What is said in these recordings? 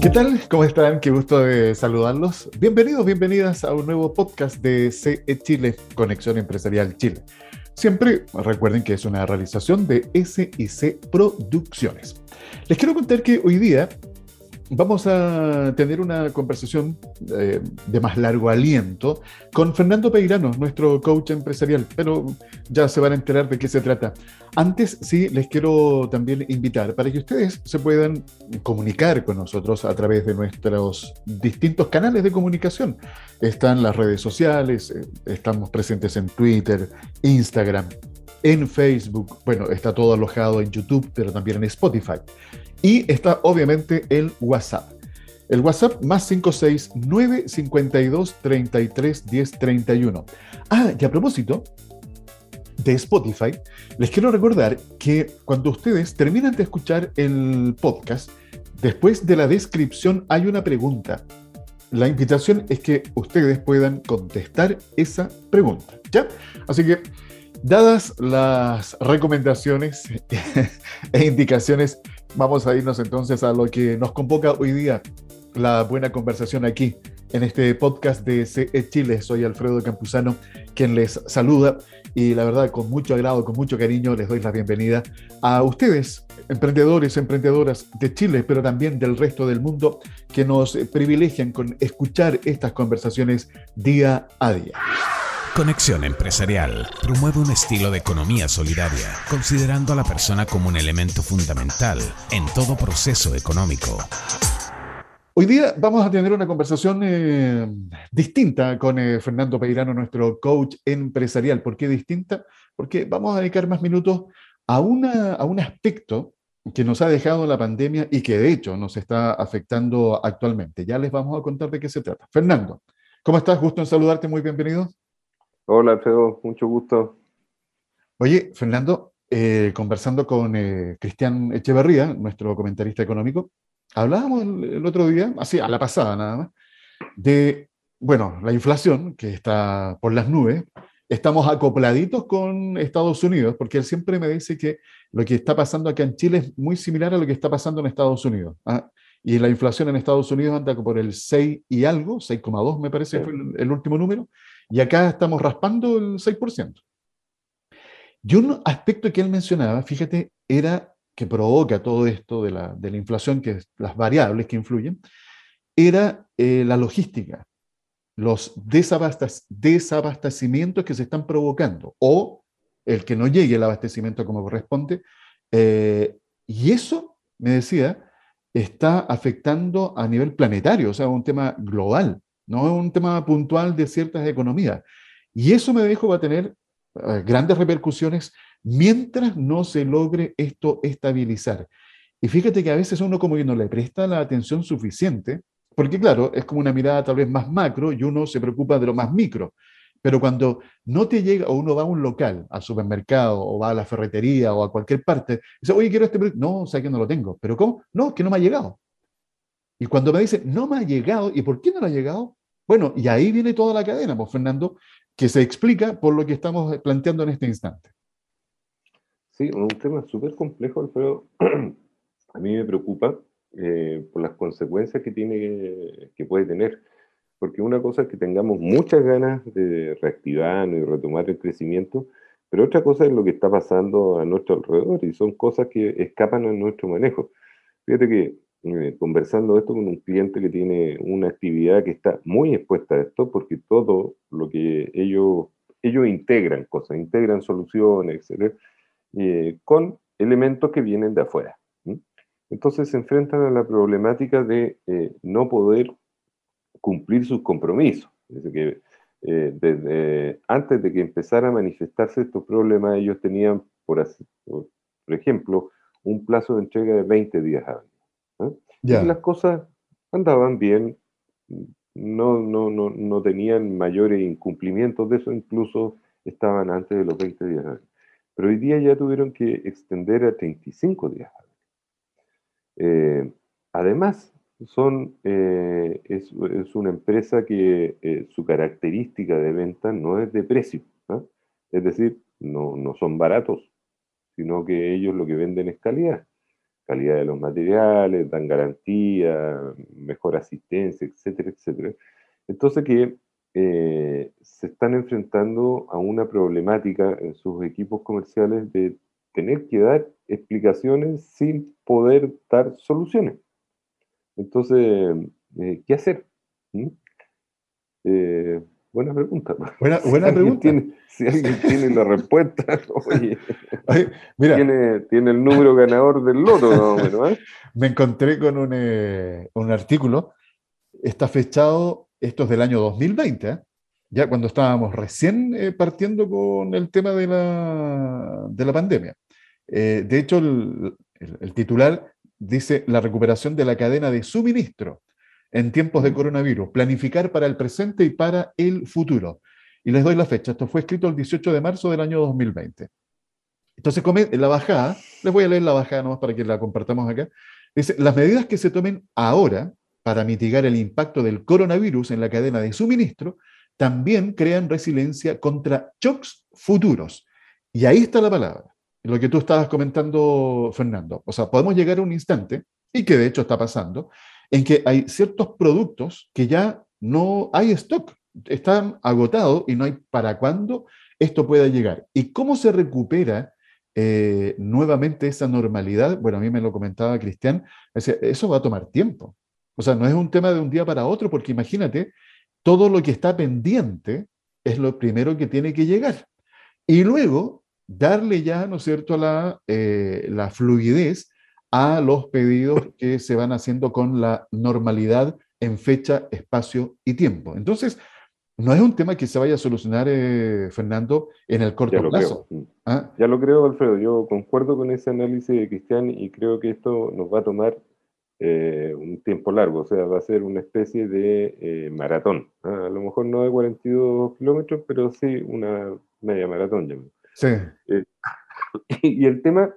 ¿Qué tal? ¿Cómo están? Qué gusto de saludarlos. Bienvenidos, bienvenidas a un nuevo podcast de CE Chile, Conexión Empresarial Chile. Siempre recuerden que es una realización de SIC Producciones. Les quiero contar que hoy día vamos a tener una conversación eh, de más largo aliento con Fernando Peirano, nuestro coach empresarial, pero ya se van a enterar de qué se trata. Antes, sí, les quiero también invitar para que ustedes se puedan comunicar con nosotros a través de nuestros distintos canales de comunicación. Están las redes sociales, eh, estamos presentes en Twitter, Instagram, en Facebook, bueno, está todo alojado en YouTube, pero también en Spotify. Y está obviamente el WhatsApp. El WhatsApp más 569 52 33 10 31. Ah, y a propósito de Spotify, les quiero recordar que cuando ustedes terminan de escuchar el podcast, después de la descripción hay una pregunta. La invitación es que ustedes puedan contestar esa pregunta. ¿Ya? Así que Dadas las recomendaciones e indicaciones, vamos a irnos entonces a lo que nos convoca hoy día, la buena conversación aquí en este podcast de CE Chile. Soy Alfredo Campuzano, quien les saluda y la verdad con mucho agrado, con mucho cariño les doy la bienvenida a ustedes, emprendedores, emprendedoras de Chile, pero también del resto del mundo que nos privilegian con escuchar estas conversaciones día a día. Conexión Empresarial promueve un estilo de economía solidaria, considerando a la persona como un elemento fundamental en todo proceso económico. Hoy día vamos a tener una conversación eh, distinta con eh, Fernando Peirano, nuestro coach empresarial. ¿Por qué distinta? Porque vamos a dedicar más minutos a, una, a un aspecto que nos ha dejado la pandemia y que de hecho nos está afectando actualmente. Ya les vamos a contar de qué se trata. Fernando, ¿cómo estás? Gusto en saludarte, muy bienvenido. Hola, Alfredo, mucho gusto. Oye, Fernando, eh, conversando con eh, Cristian Echeverría, nuestro comentarista económico, hablábamos el, otro día, así a la pasada nada más, de, bueno, la inflación que está por las nubes. Estamos acopladitos con Estados Unidos, porque él siempre me dice que lo que está pasando acá en Chile es muy similar a lo que está pasando en Estados Unidos. ¿ah? Y la inflación en Estados Unidos anda por el 6 y algo, 6,2 me parece fue el último número, y acá estamos raspando el 6%. Y un aspecto que él mencionaba, fíjate, era que provoca todo esto de la, de la inflación, que es las variables que influyen, era eh, la logística, los desabastecimientos que se están provocando o el que no llegue el abastecimiento como corresponde. Eh, y eso, me decía, está afectando a nivel planetario, o sea, un tema global no es un tema puntual de ciertas economías. Y eso me dijo va a tener eh, grandes repercusiones mientras no se logre esto estabilizar. Y fíjate que a veces uno como que no le presta la atención suficiente, porque claro, es como una mirada tal vez más macro y uno se preocupa de lo más micro. Pero cuando no te llega, o uno va a un local, al supermercado, o va a la ferretería, o a cualquier parte, dice, oye, quiero este producto. No, o sea que no lo tengo. ¿Pero cómo? No, que no me ha llegado. Y cuando me dice, no me ha llegado, ¿y por qué no le ha llegado? Bueno, y ahí viene toda la cadena, pues, Fernando, que se explica por lo que estamos planteando en este instante. Sí, un tema súper complejo, pero a mí me preocupa eh, por las consecuencias que, tiene, que puede tener. Porque una cosa es que tengamos muchas ganas de reactivarnos y retomar el crecimiento, pero otra cosa es lo que está pasando a nuestro alrededor y son cosas que escapan a nuestro manejo. Fíjate que eh, conversando esto con un cliente que tiene una actividad que está muy expuesta a esto, porque todo lo que ellos, ellos integran cosas, integran soluciones, etc., eh, con elementos que vienen de afuera. Entonces se enfrentan a la problemática de eh, no poder cumplir sus compromisos. que desde antes de que empezara a manifestarse estos problemas, ellos tenían, por, por ejemplo, un plazo de entrega de 20 días. Y las cosas andaban bien, no, no, no, no tenían mayores incumplimientos de eso, incluso estaban antes de los 20 días Pero hoy día ya tuvieron que extender a 35 días eh, además, son, eh, es, es, una empresa que eh, su característica de venta no es de precio, es decir, no, no son baratos, sino que ellos lo que venden es calidad calidad de los materiales, dan garantía, mejor asistencia, etcétera, etcétera. Entonces que eh, se están enfrentando a una problemática en sus equipos comerciales de tener que dar explicaciones sin poder dar soluciones. Entonces, eh, ¿qué hacer? ¿Mm? Eh, buena pregunta. Buena, buena pregunta. si alguien tiene la respuesta, oye, mira, tiene, el número ganador del loto, Me encontré con un, un artículo, está fechado esto es del año 2020, ¿eh? ya cuando estábamos recién eh, partiendo con el tema de la, de la pandemia. Eh, de hecho, el, titular dice la recuperación de la cadena de suministro en tiempos de coronavirus, planificar para el presente y para el futuro. Y les doy la fecha, esto fue escrito el 18 de marzo del año 2020. Entonces, en la bajada, les voy a leer la bajada nomás para que la compartamos acá. Dice, las medidas que se tomen ahora para mitigar el impacto del coronavirus en la cadena de suministro, también crean resiliencia contra shocks futuros. Y ahí está la palabra, lo que tú estabas comentando, Fernando. O sea, podemos llegar a un instante, y que de hecho está pasando, en que hay ciertos productos que ya no hay stock, están agotados y no hay para cuándo esto pueda llegar. ¿Y cómo se recupera eh, nuevamente esa normalidad? Bueno, a mí me lo comentaba Cristian, eso va a tomar tiempo. O sea, no es un tema de un día para otro, porque imagínate, todo lo que está pendiente es lo primero que tiene que llegar. Y luego darle ya, ¿no es cierto?, la, eh, la fluidez a los pedidos que se van haciendo con la normalidad en fecha, espacio y tiempo. Entonces, no es un tema que se vaya a solucionar, eh, Fernando, en el corto plazo. Mm. ¿Ah? Ya lo creo, Alfredo. Yo concuerdo con ese análisis de Cristian y creo que esto nos va a tomar eh, un tiempo largo, o sea, va a ser una especie de eh, maratón. ¿ah? A lo mejor no de 42 kilómetros, pero sí una media maratón. Sí. Eh, y el tema,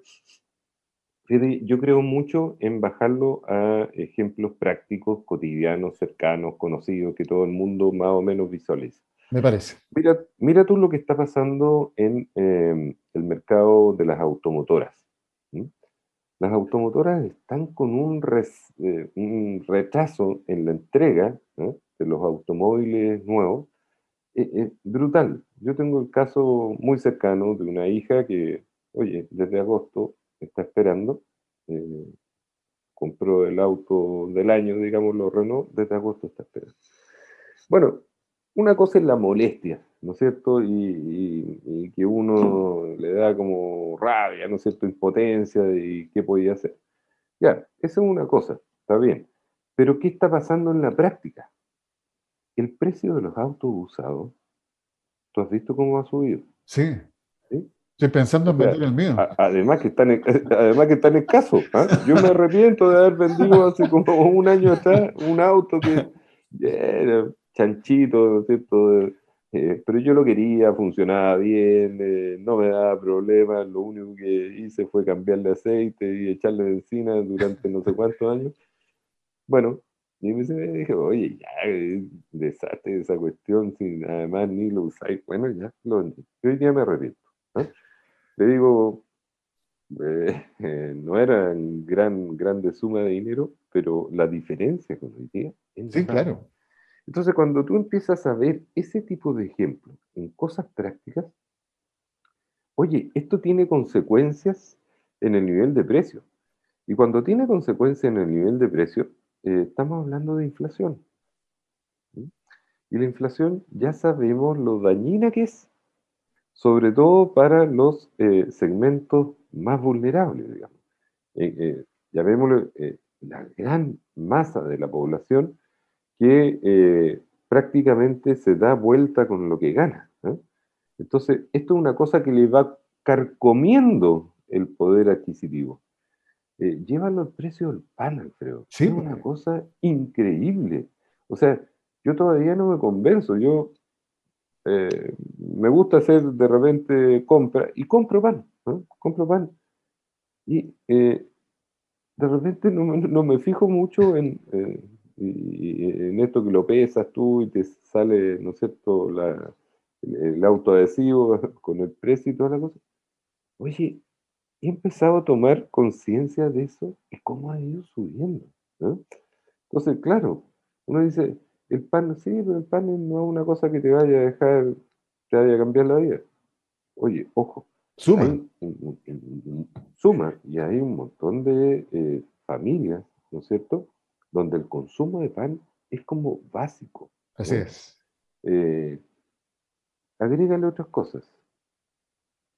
yo creo mucho en bajarlo a ejemplos prácticos, cotidianos, cercanos, conocidos, que todo el mundo más o menos visualice. Me parece. Mira, mira tú lo que está pasando en el mercado de las automotoras las automotoras están con un, eh, un retraso en la entrega de los automóviles nuevos eh, eh, brutal. Yo tengo el caso muy cercano de una hija que, oye, desde agosto está esperando, compró el auto del año, digámoslo, Renault, desde agosto está esperando. Bueno, una cosa es la molestia, ¿no es cierto? Y, que uno le da como rabia, ¿no es cierto? Impotencia y qué podía hacer. Ya, eso es una cosa, está bien. Pero ¿qué está pasando en la práctica? El precio de los autos usados, ¿tú has visto cómo ha subido? Sí. Estoy pensando en vender el mío. además que están, además que están escasos. ¿ah? Yo me arrepiento de haber vendido hace como un año atrás un auto que era chanchito, ¿no es cierto? Eh, pero yo lo quería, funcionaba bien, eh, no me daba problemas, lo único que hice fue cambiarle aceite y echarle benzina durante no sé cuántos años. Bueno, y me dije, oye, ya, desastre esa cuestión, sin además ni lo usáis. Bueno, ya lo vendí. hoy día me arrepiento. Le digo, eh, no era gran, grande suma de dinero, pero la diferencia con hoy día es Sí, claro. Entonces, cuando tú empiezas a ver ese tipo de ejemplos en cosas prácticas, oye, esto tiene consecuencias en el nivel de precio. Y cuando tiene consecuencias en el nivel de precio, eh, estamos hablando de inflación. Y la inflación ya sabemos lo dañina que es, sobre todo para los eh, segmentos más vulnerables, digamos. Eh, ya vemos la gran masa de la población que eh, prácticamente se da vuelta con lo que gana. Entonces, esto es una cosa que le va carcomiendo el poder adquisitivo. Eh, llévalo al precio del pan, Alfredo. Sí, es una cosa increíble. O sea, yo todavía no me convenzo. Yo eh, me gusta hacer de repente compra y compro pan. Compro pan. Y de repente no, me fijo mucho en, y, en esto que lo pesas tú y te sale, ¿no es cierto?, la, el, autoadhesivo con el precio y toda la cosa. Oye, he empezado a tomar conciencia de eso y cómo ha ido subiendo. Entonces, claro, uno dice, el pan, sí, pero el pan no es una cosa que te vaya a dejar, te vaya a cambiar la vida. Oye, ojo. Suma. suma, y hay un montón de eh, familias, ¿no es cierto?, donde el consumo de pan es como básico. Así es. Eh, agrégale otras cosas.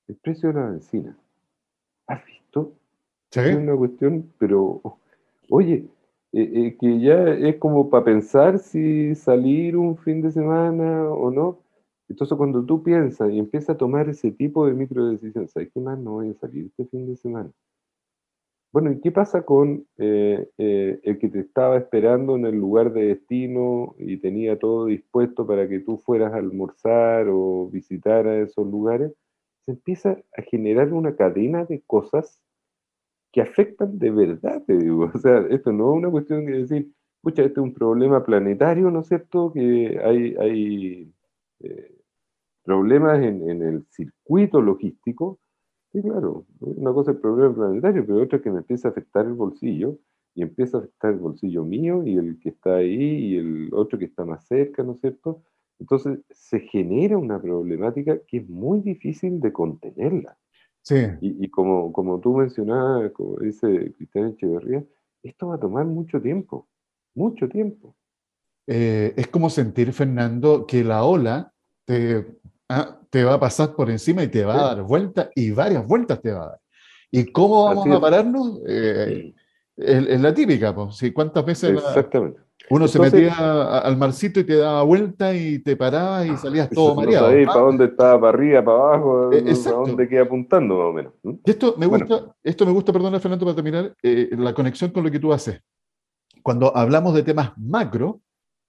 El precio de la benzina. ¿Has visto? Sí. Es una cuestión, pero, oye, eh, eh, que ya es como para pensar si salir un fin de semana o no. Entonces, cuando tú piensas y empiezas a tomar ese tipo de micro decisiones, ¿sabes qué más no voy a salir este fin de semana? Bueno, ¿y qué pasa con eh, el que te estaba esperando en el lugar de destino y tenía todo dispuesto para que tú fueras a almorzar o visitar a esos lugares? Se empieza a generar una cadena de cosas que afectan de verdad, te digo. O sea, esto no es una cuestión de decir, pucha, este es un problema planetario, ¿no es cierto? Que hay, hay eh, problemas en, el circuito logístico. Sí, claro, una cosa es el problema planetario, pero otra es que me empieza a afectar el bolsillo, y empieza a afectar el bolsillo mío, y el que está ahí, y el otro que está más cerca, ¿no es cierto? Entonces se genera una problemática que es muy difícil de contenerla. Sí. Y, como, como tú mencionabas, como dice Cristian Echeverría, esto va a tomar mucho tiempo, mucho tiempo. Eh, es como sentir, Fernando, que la ola te, ah, te, va a pasar por encima y te va a dar vueltas y varias vueltas te va a dar. ¿Y cómo vamos a pararnos? Eh, es, la típica, pues. ¿Cuántas veces Exactamente. Uno se metía al marcito y te daba vuelta y te paraba y salías todo mareado. No para dónde estaba, para arriba, para abajo, eh, para dónde queda apuntando más o menos. esto me gusta, esto me gusta, perdona Fernando, para terminar, eh, la conexión con lo que tú haces. Cuando hablamos de temas macro,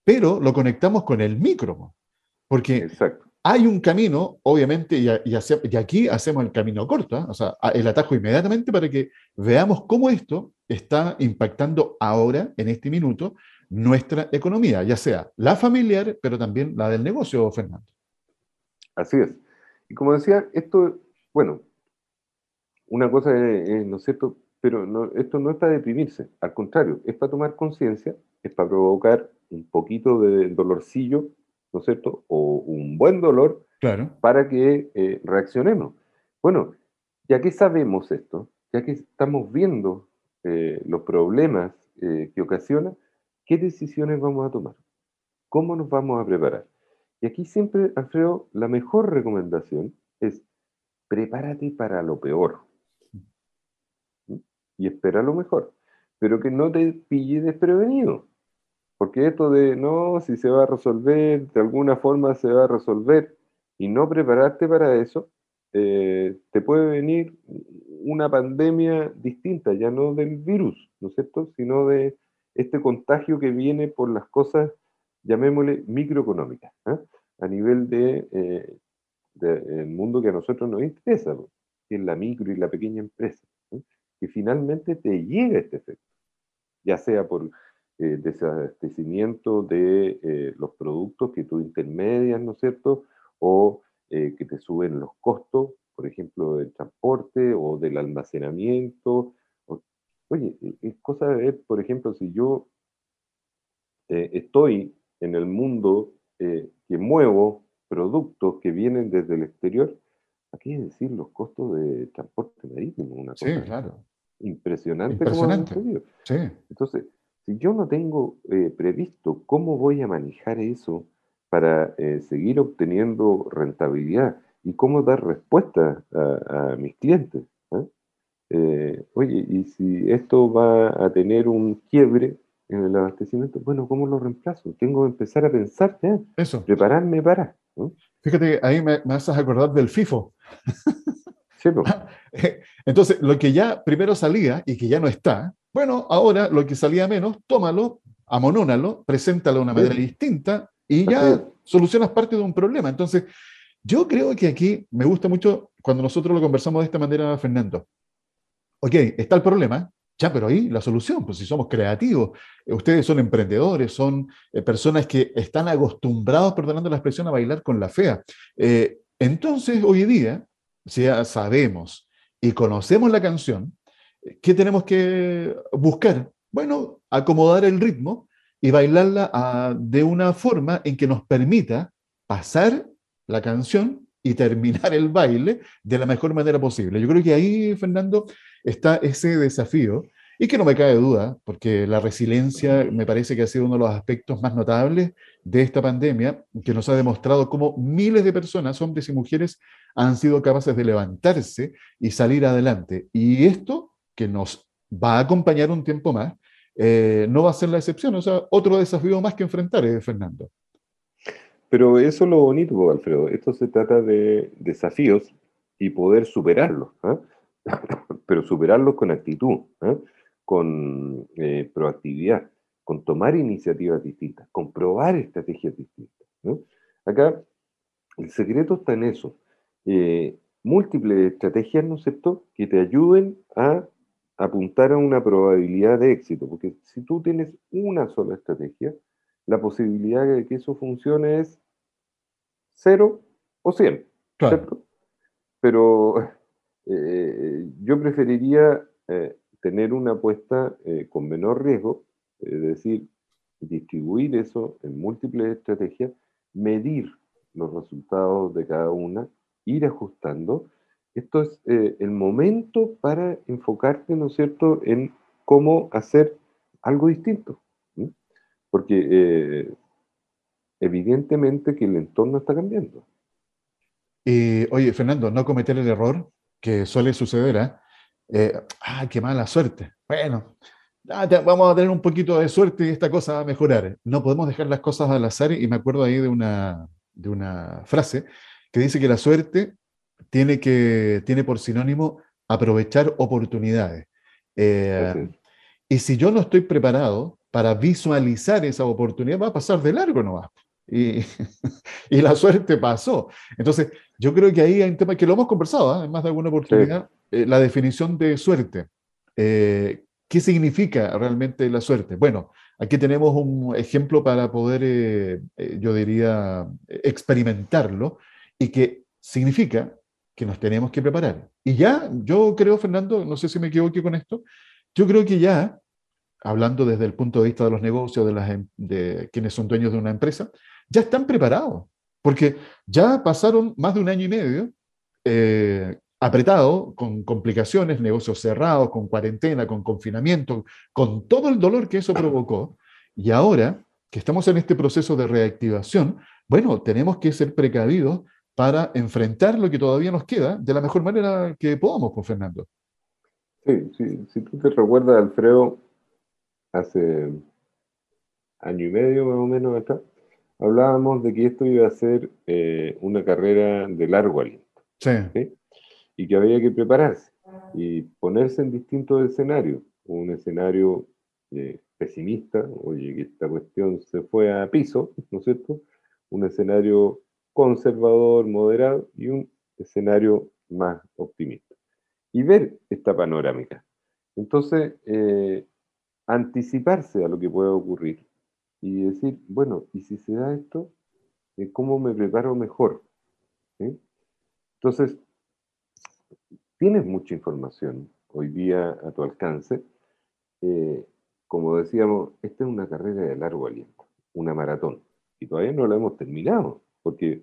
pero lo conectamos con el micro. Porque hay un camino, obviamente, y, y, aquí hacemos el camino corto, ¿eh? o sea, el atajo inmediatamente para que veamos cómo esto está impactando ahora, en este minuto, nuestra economía, ya sea la familiar, pero también la del negocio, Fernando. Así es. Y como decía, esto, bueno, una cosa es, ¿no es cierto? Pero esto no es para deprimirse, al contrario, es para tomar conciencia, es para provocar un poquito de dolorcillo, ¿no es cierto? O un buen dolor claro. para que eh, reaccionemos. Bueno, ya que sabemos esto, ya que estamos viendo eh, los problemas eh, que ocasiona, ¿Qué decisiones vamos a tomar? ¿Cómo nos vamos a preparar? Y aquí siempre, Alfredo, la mejor recomendación es prepárate para lo peor. Y espera lo mejor. Pero que no te pille desprevenido. Porque esto de, no, si se va a resolver, de alguna forma se va a resolver, y no prepararte para eso, eh, te puede venir una pandemia distinta, ya no del virus, ¿no es cierto? Sino de este contagio que viene por las cosas, llamémosle microeconómicas, ¿eh? a nivel de, eh, mundo que a nosotros nos interesa, que es la micro y la pequeña empresa, que finalmente te llega este efecto, ya sea por eh, desabastecimiento de los productos que tú intermedias, ¿no es cierto? O que te suben los costos, por ejemplo, del transporte o del almacenamiento, Oye, e, es cosa de ver, por ejemplo, si yo eh, estoy en el mundo eh, que muevo productos que vienen desde el exterior, aquí es decir los costos de transporte marítimo, una cosa claro. impresionante. impresionante. sí. Entonces, si yo no tengo eh, previsto cómo voy a manejar eso para seguir obteniendo rentabilidad y cómo dar respuesta a, a mis clientes, eh, oye, y si esto va a tener un quiebre en el abastecimiento, bueno, ¿cómo lo reemplazo? Tengo que empezar a pensar ya, Eso. prepararme para. Fíjate, ahí me, me haces acordar del FIFO. Sí, Entonces, lo que ya primero salía y que ya no está, bueno, ahora lo que salía menos, tómalo, amonónalo, preséntalo de una manera distinta y ya solucionas parte de un problema. Entonces, yo creo que aquí me gusta mucho cuando nosotros lo conversamos de esta manera, Fernando ok, está el problema, ya, pero ahí la solución, pues si somos creativos, ustedes son emprendedores, son eh, personas que están acostumbrados, perdonando la expresión, a bailar con la fea. Eh, entonces, hoy día, ya sabemos y conocemos la canción, ¿qué tenemos que buscar? Bueno, acomodar el ritmo y bailarla ah, de una forma en que nos permita pasar la canción y terminar el baile de la mejor manera posible. Yo creo que ahí, Fernando, está ese desafío y que no me cabe duda, porque la resiliencia me parece que ha sido uno de los aspectos más notables de esta pandemia, que nos ha demostrado cómo miles de personas, hombres y mujeres, han sido capaces de levantarse y salir adelante. Y esto, que nos va a acompañar un tiempo más, eh, no va a ser la excepción. O sea, otro desafío más que enfrentar, eh, Fernando. Pero eso es lo bonito, Alfredo. Esto se trata de desafíos y poder superarlos. ¿ah? Pero superarlos con actitud. ¿ah? con eh, proactividad, con tomar iniciativas distintas, con probar estrategias distintas. Acá el secreto está en eso. Eh, múltiples estrategias, ¿no es cierto?, que te ayuden a apuntar a una probabilidad de éxito, porque si tú tienes una sola estrategia, la posibilidad de que eso funcione es cero o cien, ¿cierto? Pero eh, yo preferiría tener una apuesta eh, con menor riesgo, es decir, distribuir eso en múltiples estrategias, medir los resultados de cada una, ir ajustando. Esto es eh, el momento para enfocarte, ¿no es cierto?, en cómo hacer algo distinto. Porque eh, evidentemente que el entorno está cambiando. oye, Fernando, no cometer el error que suele suceder, ¿eh? eh, ah, qué mala suerte. Bueno, vamos a tener un poquito de suerte y esta cosa va a mejorar. No podemos dejar las cosas al azar y me acuerdo ahí de una, de una frase que dice que la suerte tiene, que, tiene por sinónimo aprovechar oportunidades. Eh, y si yo no estoy preparado para visualizar esa oportunidad, va a pasar de largo nomás. Y, y la suerte pasó. Entonces, yo creo que ahí hay un tema que lo hemos conversado ¿eh? en más de alguna oportunidad, eh, la definición de suerte. Eh, ¿Qué significa realmente la suerte? Bueno, aquí tenemos un ejemplo para poder, yo diría, experimentarlo y que significa que nos tenemos que preparar. Y ya, yo creo, Fernando, no sé si me equivoqué con esto, yo creo que ya, hablando desde el punto de vista de los negocios, de, las, em, de quienes son dueños de una empresa, ya están preparados porque ya pasaron más de un año y medio eh, apretado, con complicaciones, negocios cerrados, con cuarentena, con confinamiento, con todo el dolor que eso provocó. Y ahora que estamos en este proceso de reactivación, bueno, tenemos que ser precavidos para enfrentar lo que todavía nos queda de la mejor manera que podamos, con pues, Fernando. Sí, sí, si tú te recuerdas, Alfredo, hace año y medio más o menos acá, hablábamos de que esto iba a ser eh, una carrera de largo aliento. Sí. Y que había que prepararse y ponerse en distintos escenarios. Un escenario eh, pesimista, oye, que esta cuestión se fue a piso, ¿no es cierto? Un escenario conservador, moderado y un escenario más optimista. Y ver esta panorámica. Entonces, eh, anticiparse a lo que pueda ocurrir y decir, bueno, ¿y si se da esto? Eh, ¿Cómo me preparo mejor? Entonces, tienes mucha información hoy día a tu alcance. Eh, como decíamos, esta es una carrera de largo aliento, una maratón, y todavía no la hemos terminado, porque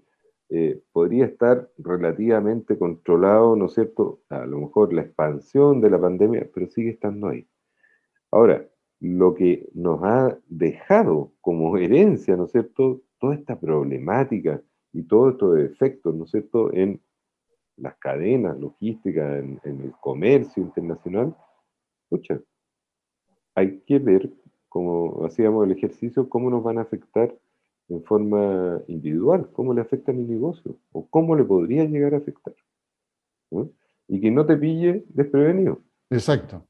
eh, podría estar relativamente controlado, ¿no es cierto? A lo mejor la expansión de la pandemia, pero sigue estando ahí. Ahora, lo que nos ha dejado como herencia, ¿no es cierto?, toda esta problemática y todos estos efectos, ¿no es cierto?, en las cadenas logísticas, en, el comercio internacional, escucha, hay que ver, como hacíamos el ejercicio, cómo nos van a afectar en forma individual, cómo le afecta a mi negocio, o cómo le podría llegar a afectar. Y que no te pille desprevenido. Exacto.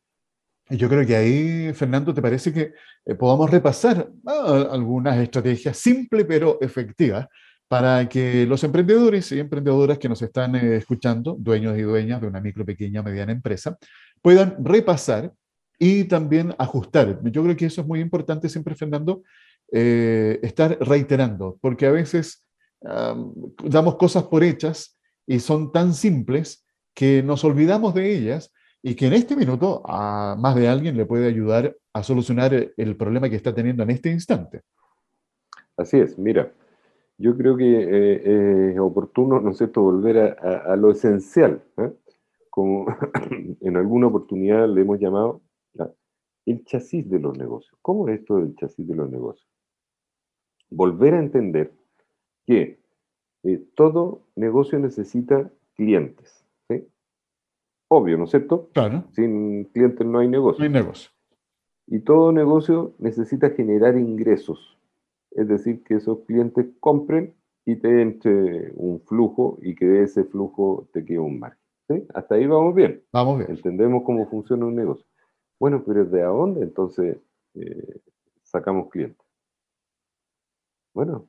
Yo creo que ahí, Fernando, ¿te parece que eh, podamos repasar ah, algunas estrategias simples pero efectivas para que los emprendedores y emprendedoras que nos están eh, escuchando, dueños y dueñas de una micro, pequeña, mediana empresa, puedan repasar y también ajustar? Yo creo que eso es muy importante siempre, Fernando, eh, estar reiterando, porque a veces damos cosas por hechas y son tan simples que nos olvidamos de ellas y que en este minuto a más de alguien le puede ayudar a solucionar el problema que está teniendo en este instante. Así es, mira, yo creo que eh, es oportuno, ¿no es cierto?, volver a, lo esencial, ¿eh? como en alguna oportunidad le hemos llamado el chasis de los negocios. ¿Cómo es esto del chasis de los negocios? Volver a entender que eh, todo negocio necesita clientes. Obvio, ¿no es cierto? Claro. Sin clientes no hay negocio. No hay negocio. Y todo negocio necesita generar ingresos. Es decir, que esos clientes compren y te entre un flujo y que de ese flujo te quede un margen. ¿sí? Hasta ahí vamos bien. Vamos bien. Entendemos cómo funciona un negocio. Bueno, pero ¿de dónde entonces eh, sacamos clientes? Bueno,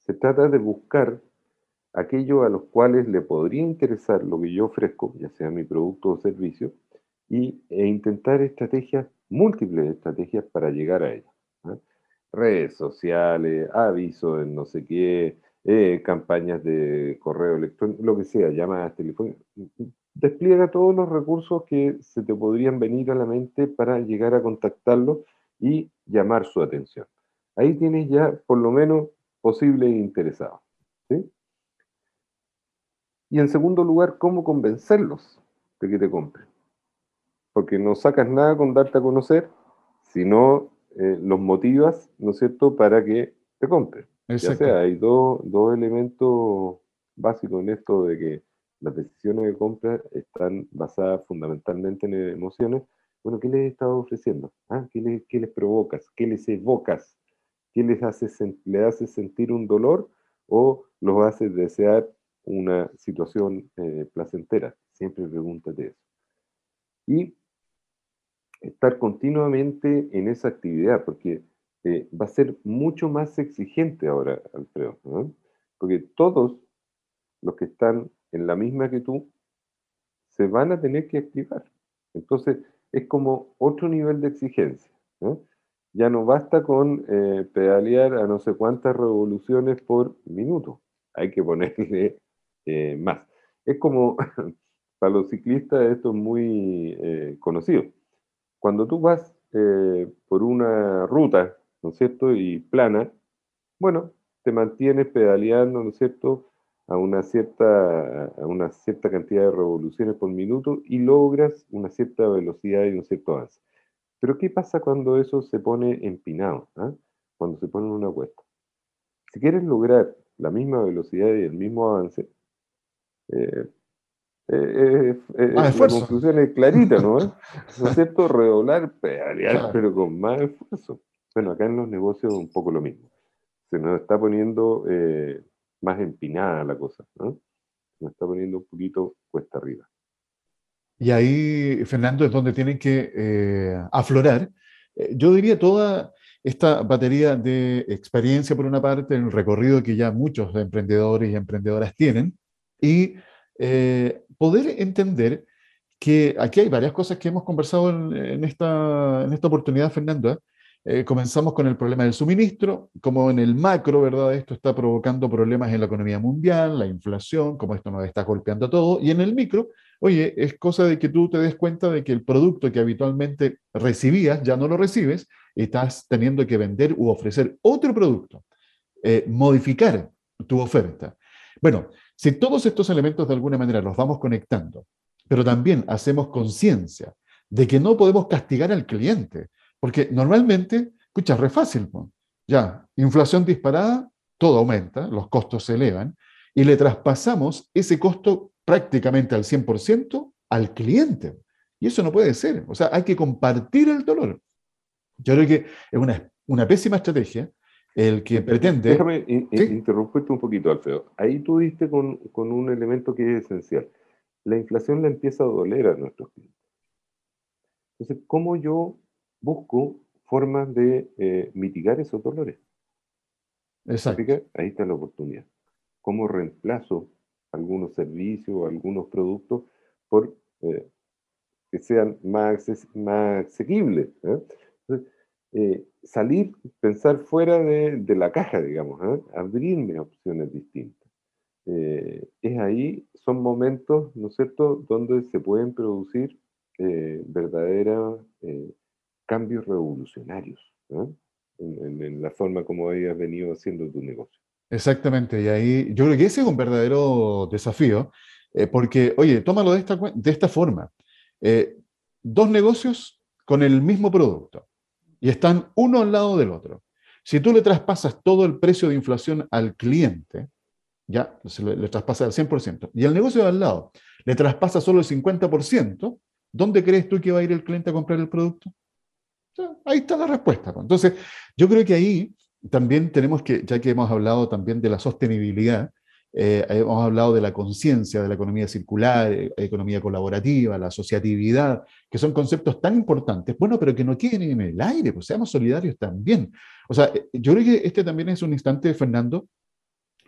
se trata de buscar aquello a los cuales le podría interesar lo que yo ofrezco, ya sea mi producto o servicio, y, e intentar estrategias, múltiples estrategias para llegar a ellas. ¿ah? Redes sociales, avisos en no sé qué, eh, campañas de correo electrónico, lo que sea, llamadas telefónicas. Despliega todos los recursos que se te podrían venir a la mente para llegar a contactarlo y llamar su atención. Ahí tienes ya por lo menos posible interesado. Y en segundo lugar, ¿cómo convencerlos de que te compren? Porque no sacas nada con darte a conocer, sino eh, los motivas, ¿no es cierto?, para que te compren. Ya sea, hay dos, dos elementos básicos en esto de que las decisiones de compra están basadas fundamentalmente en emociones. Bueno, ¿qué les estado ofreciendo? ¿Ah? ¿Qué, les, ¿Qué les provocas? ¿Qué les evocas? ¿Qué les hace, le hace sentir un dolor o los hace desear una situación eh, placentera? Siempre pregúntate eso. Y estar continuamente en esa actividad, porque eh, va a ser mucho más exigente ahora, Alfredo, porque todos los que están en la misma que tú se van a tener que activar. Entonces, es como otro nivel de exigencia. ¿no? ya no basta con eh, pedalear a no sé cuántas revoluciones por minuto, hay que ponerle eh, más. Es como, para los ciclistas esto es muy eh, conocido. Cuando tú vas por una ruta, ¿no es cierto?, y plana, bueno, te mantienes pedaleando, ¿no es cierto?, a una cierta, a una cierta cantidad de revoluciones por minuto y logras una cierta velocidad y un cierto avance. Pero ¿qué pasa cuando eso se pone empinado? ¿ah? Cuando se pone en una cuesta. Si quieres lograr la misma velocidad y el mismo avance, eh, eh, eh, la conclusión es clarita, ¿no? ¿No es cierto? Redoblar, pedalear, pero con más esfuerzo. Bueno, acá en los negocios un poco lo mismo. Se nos está poniendo más empinada la cosa, ¿no? Se nos está poniendo un poquito cuesta arriba. Y ahí, Fernando, es donde tienen que eh, aflorar, eh, yo diría, toda esta batería de experiencia, por una parte, en el recorrido que ya muchos emprendedores y emprendedoras tienen, y eh, poder entender que aquí hay varias cosas que hemos conversado en, esta, en esta oportunidad, Fernando. comenzamos con el problema del suministro, como en el macro, ¿verdad? Esto está provocando problemas en la economía mundial, la inflación, como esto nos está golpeando a todo, y en el micro, Oye, es cosa de que tú te des cuenta de que el producto que habitualmente recibías ya no lo recibes, estás teniendo que vender u ofrecer otro producto, eh, modificar tu oferta. Bueno, si todos estos elementos de alguna manera los vamos conectando, pero también hacemos conciencia de que no podemos castigar al cliente, porque normalmente, escucha, re fácil, ya, inflación disparada, todo aumenta, los costos se elevan, y le traspasamos ese costo prácticamente al 100% al cliente. Y eso no puede ser. O sea, hay que compartir el dolor. Yo creo que es una pésima estrategia el que pretende... Déjame interrumpirte un poquito, Alfredo. Ahí tú diste con, con, un elemento que es esencial. La inflación le empieza a doler a nuestros clientes. Entonces, ¿cómo yo busco formas de eh, mitigar esos dolores? Exacto. Ahí está la oportunidad. ¿Cómo reemplazo algunos servicios o algunos productos por eh, que sean más, más asequibles. ¿eh? Eh, salir, pensar fuera de, la caja, digamos, abrirme opciones distintas. eh, es ahí, son momentos, ¿no es cierto?, donde se pueden producir eh, verdaderos cambios revolucionarios en, la forma como hayas venido haciendo tu negocio. Exactamente, y ahí yo creo que ese es un verdadero desafío, porque, oye, tómalo de esta, de esta forma. dos negocios con el mismo producto y están uno al lado del otro. Si tú le traspasas todo el precio de inflación al cliente, ya le, le traspasa al 100%, y el negocio de al lado le traspasa solo el 50%, ¿dónde crees tú que va a ir el cliente a comprar el producto? ahí está la respuesta. Entonces, yo creo que ahí también tenemos que, ya que hemos hablado también de la sostenibilidad, eh, hemos hablado de la conciencia, de la economía circular, eh, economía colaborativa, la asociatividad, que son conceptos tan importantes, bueno, pero que no queden en el aire, pues seamos solidarios también. O sea, eh, yo creo que este también es un instante, Fernando,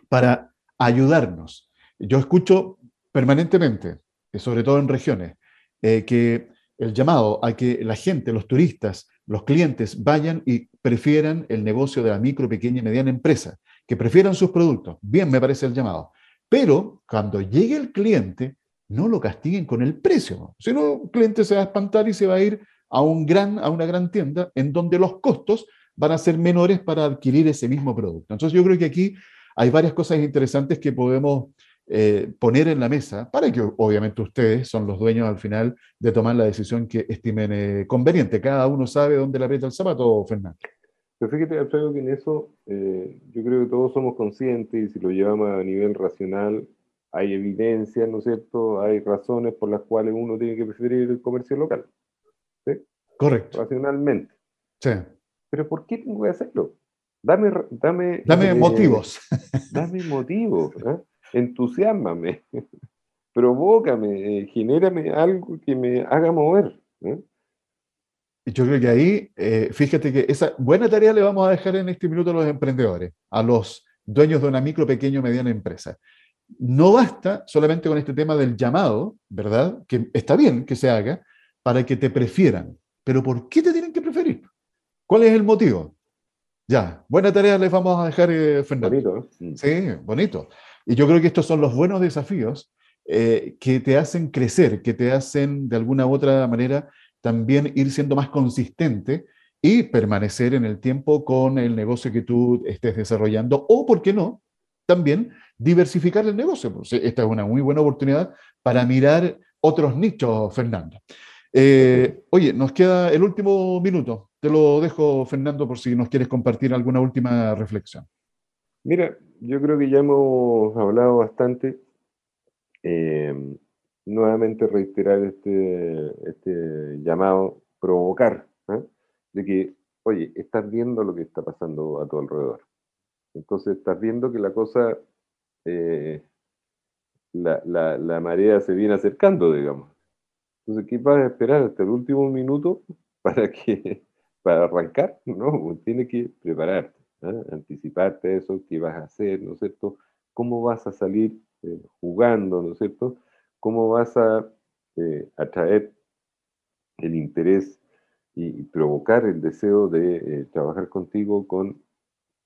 para ayudarnos. Yo escucho permanentemente, sobre todo en regiones, que el llamado a que la gente, los turistas, los clientes vayan y prefieran el negocio de la micro, pequeña y mediana empresa que prefieran sus productos. Bien, me parece el llamado. Pero cuando llegue el cliente, no lo castiguen con el precio. Si no, el cliente se va a espantar y se va a ir a, un gran, a una gran tienda en donde los costos van a ser menores para adquirir ese mismo producto. Entonces yo creo que aquí hay varias cosas interesantes que podemos eh, poner en la mesa para que obviamente ustedes son los dueños al final de tomar la decisión que estimen eh, conveniente. Cada uno sabe dónde le aprieta el zapato, Fernando. Pero fíjate, Alfredo, que en eso eh, yo creo que todos somos conscientes y si lo llevamos a nivel racional, hay evidencia, ¿no es cierto? Hay razones por las cuales uno tiene que preferir el comercio local. ¿sí? Correcto. Racionalmente. Sí. Pero ¿por qué tengo que hacerlo? Dame, dame, dame eh, motivos. Dame motivos. ¿eh? Entusiasmame. Provócame. Eh, genérame algo que me haga mover. Yo creo que ahí, eh, fíjate que esa buena tarea le vamos a dejar en este minuto a los emprendedores, a los dueños de una micro, pequeño, mediana empresa. No basta solamente con este tema del llamado, ¿verdad? Que está bien que se haga para que te prefieran. Pero ¿por qué te tienen que preferir? ¿Cuál es el motivo? Ya, buena tarea les vamos a dejar, eh, Fernando. Bonito. Sí, bonito. Y yo creo que estos son los buenos desafíos eh, que te hacen crecer, que te hacen de alguna u otra manera también ir siendo más consistente y permanecer en el tiempo con el negocio que tú estés desarrollando o, ¿por qué no? También diversificar el negocio. Pues, esta es una muy buena oportunidad para mirar otros nichos, Fernando. Eh, oye, nos queda el último minuto. Te lo dejo, Fernando, por si nos quieres compartir alguna última reflexión. Mira, yo creo que ya hemos hablado bastante. Eh, nuevamente reiterar este, este llamado, provocar, ¿eh? de que, oye, estás viendo lo que está pasando a tu alrededor. Entonces estás viendo que la cosa, eh, la, la, marea se viene acercando, digamos. Entonces, ¿qué vas a esperar hasta el último minuto para que para arrancar? No, tienes que prepararte, ¿eh? anticiparte a eso, qué vas a hacer, ¿no es cierto? ¿Cómo vas a salir jugando, ¿no es cierto? Cómo vas a eh, atraer el interés y, provocar el deseo de eh, trabajar contigo con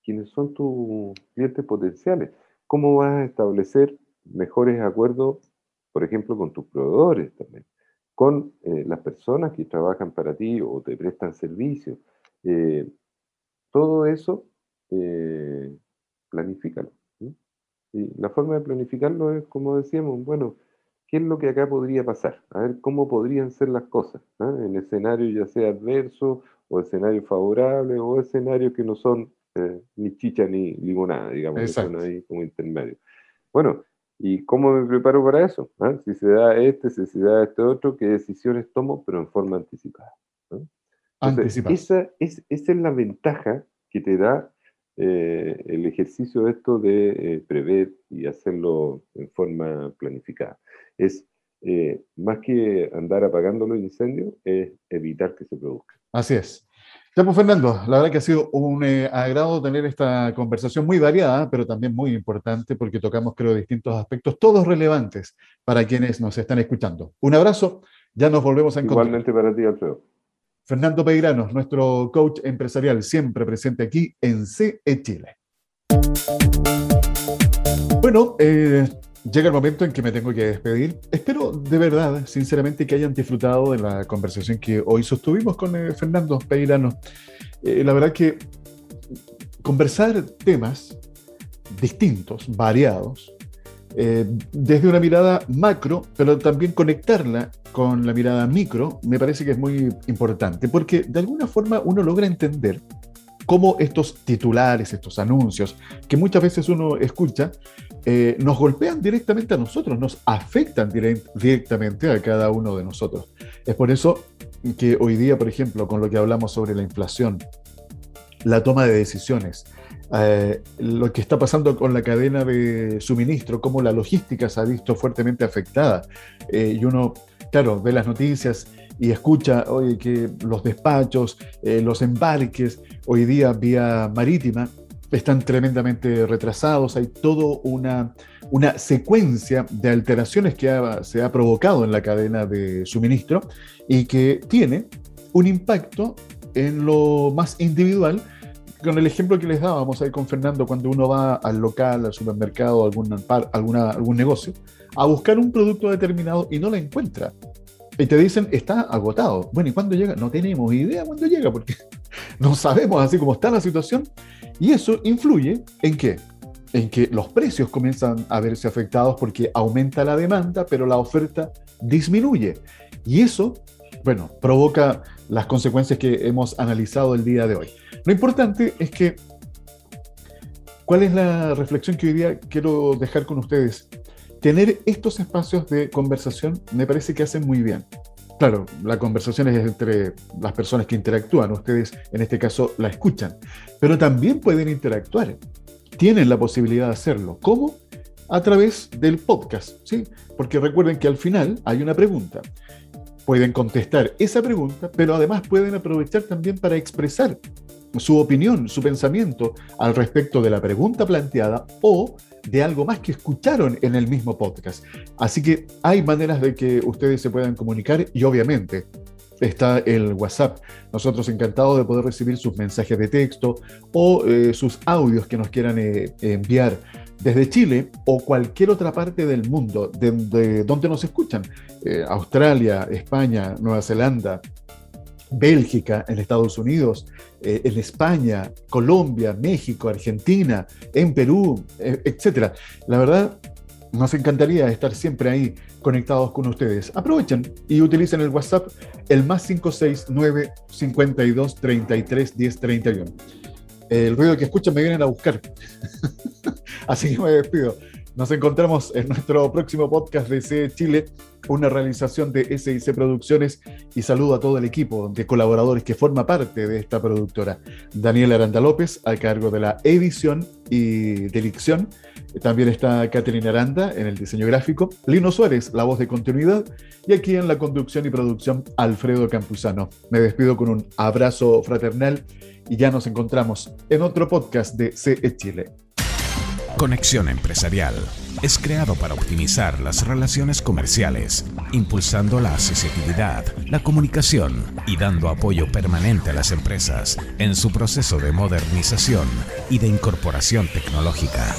quienes son tus clientes potenciales. ¿Cómo vas a establecer mejores acuerdos, por ejemplo, con tus proveedores también? Con eh, las personas que trabajan para ti o te prestan servicios. todo eso, planifícalo. Y la forma de planificarlo es, como decíamos, bueno, ¿Qué es lo que acá podría pasar? A ver cómo podrían ser las cosas, ¿ah? en escenarios ya sea adverso o escenarios favorables o escenarios que no son eh, ni chicha ni limonada, digamos, que son ahí como intermedios. Bueno, ¿y cómo me preparo para eso? ¿Ah? Si se da este, si se da este otro, ¿qué decisiones tomo? Pero en forma anticipada. esa, es, esa es la ventaja que te da eh, el ejercicio de esto de eh, prever y hacerlo en forma planificada. Es eh, más que andar apagando los incendios, es evitar que se produzcan. Así es. Ya, pues Fernando, la verdad que ha sido un agrado tener esta conversación muy variada, pero también muy importante porque tocamos, creo, distintos aspectos, todos relevantes para quienes nos están escuchando. Un abrazo, ya nos volvemos a encontrar. Igualmente para ti, Alfredo. Fernando Peiranos, nuestro coach empresarial, siempre presente aquí en CE Chile. Bueno, eh, llega el momento en que me tengo que despedir. Espero de verdad, sinceramente, que hayan disfrutado de la conversación que hoy sostuvimos con eh, Fernando Peirano. Eh, la verdad que conversar temas distintos, variados, desde una mirada macro, pero también conectarla con la mirada micro, me parece que es muy importante, porque de alguna forma uno logra entender cómo estos titulares, estos anuncios, que muchas veces uno escucha, eh, nos golpean directamente a nosotros, nos afectan directamente a cada uno de nosotros. Es por eso que hoy día, por ejemplo, con lo que hablamos sobre la inflación, la toma de decisiones, eh, lo que está pasando con la cadena de suministro, cómo la logística se ha visto fuertemente afectada. Eh, y uno, claro, ve las noticias y escucha, oye, que los despachos, eh, los embarques, hoy día vía marítima, están tremendamente retrasados, hay toda una, una secuencia de alteraciones que se ha provocado en la cadena de suministro y que tiene un impacto en lo más individual, con el ejemplo que les dábamos ahí con Fernando, cuando uno va al local, al supermercado, algún, alguna, algún negocio, a buscar un producto determinado y no lo encuentra. Y te dicen, está agotado. Bueno, ¿y cuándo llega? No tenemos idea cuándo llega, porque no sabemos así cómo está la situación. Y eso influye en qué? En que los precios comienzan a verse afectados porque aumenta la demanda, pero la oferta disminuye. Y eso, bueno, provoca las consecuencias que hemos analizado el día de hoy. Lo importante es que, ¿cuál es la reflexión que hoy día quiero dejar con ustedes? tener estos espacios de conversación me parece que hacen muy bien. Claro, la conversación es entre las personas que interactúan, ustedes en este caso la escuchan, pero también pueden interactuar, tienen la posibilidad de hacerlo. ¿Cómo? A través del podcast, ¿sí? Porque recuerden que al final hay una pregunta. Pueden contestar esa pregunta, pero además pueden aprovechar también para expresar su opinión, su pensamiento al respecto de la pregunta planteada o de algo más que escucharon en el mismo podcast. Así que hay maneras de que ustedes se puedan comunicar y obviamente está el WhatsApp. Nosotros encantados de poder recibir sus mensajes de texto o eh, sus audios que nos quieran eh, enviar desde Chile o cualquier otra parte del mundo, de, donde nos escuchan. Eh, Australia, España, Nueva Zelanda, Bélgica, en Estados Unidos, eh, en España, Colombia, México, Argentina, en Perú, eh, etc. La verdad, nos encantaría estar siempre ahí conectados con ustedes. Aprovechen y utilicen el WhatsApp, el más 569 52 33 10 31. El ruido que escuchan me vienen a buscar. Así que me despido. Nos encontramos en nuestro próximo podcast de C Chile, una realización de SIC Producciones y saludo a todo el equipo de colaboradores que forma parte de esta productora. Daniel Aranda López a cargo de la edición y dirección. También está Catherine Aranda en el diseño gráfico, Lino Suárez, la voz de continuidad, y aquí en la conducción y producción, Alfredo Campuzano. Me despido con un abrazo fraternal y ya nos encontramos en otro podcast de CE Chile. Conexión Empresarial es creado para optimizar las relaciones comerciales, impulsando la accesibilidad, la comunicación y dando apoyo permanente a las empresas en su proceso de modernización y de incorporación tecnológica.